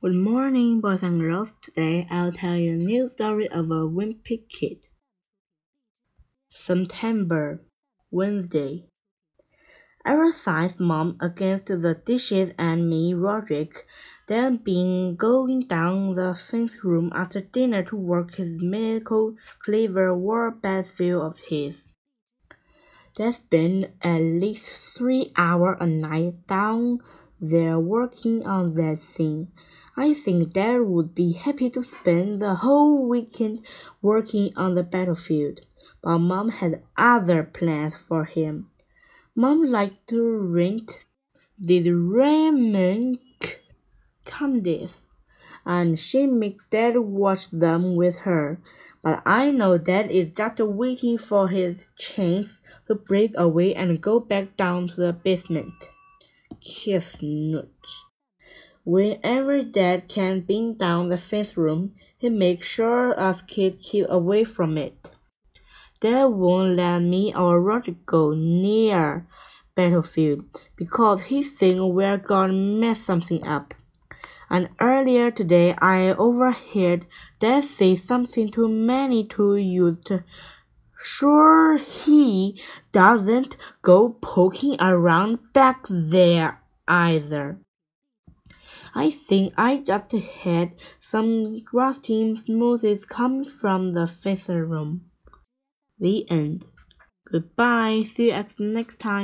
Good morning, boys and girls. Today I'll tell you a new story of a wimpy kid. September, Wednesday. Ever since Mom against the dishes and me, Rodrick, then been going down the fence room after dinner to work his medical cleaver war battlefield of his. There's been at least three hours a night down there working on that thing. I think Dad would be happy to spend the whole weekend working on the battlefield, but Mom had other plans for him. Mom liked to rent the Raymond comedies, and she made Dad watch them with her. But I know Dad is just waiting for his chance to break away and go back down to the basement. Kiss Nudge. Whenever Dad can bring down the fifth room, he makes sure us kids keep away from it. Dad won't let me or Roger go near battlefield because he thinks we're gonna mess something up. And earlier today, I overheard Dad say something to Manny to use. Sure, he doesn't go poking around back there either. I think I just had some rusty smoothies coming from the fixer room. The end. Goodbye. See you next time.